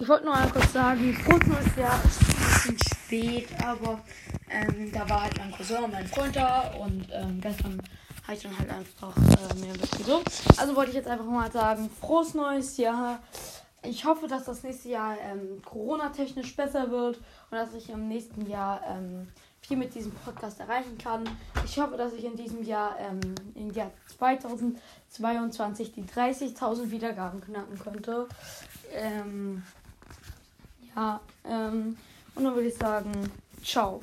Ich wollte nur mal kurz sagen, Jahr ist ein bisschen spät, aber ähm, da war halt mein Cousin und mein Freund da und ähm, gestern habe ich dann halt einfach äh, mir ein bisschen so. Also wollte ich jetzt einfach mal sagen, frohes neues Jahr. Ich hoffe, dass das nächste Jahr ähm, Corona-technisch besser wird und dass ich im nächsten Jahr ähm, viel mit diesem Podcast erreichen kann. Ich hoffe, dass ich in diesem Jahr, ähm, im Jahr 2022, die 30.000 Wiedergaben knacken könnte. Ähm, ähm, und dann würde ich sagen, ciao.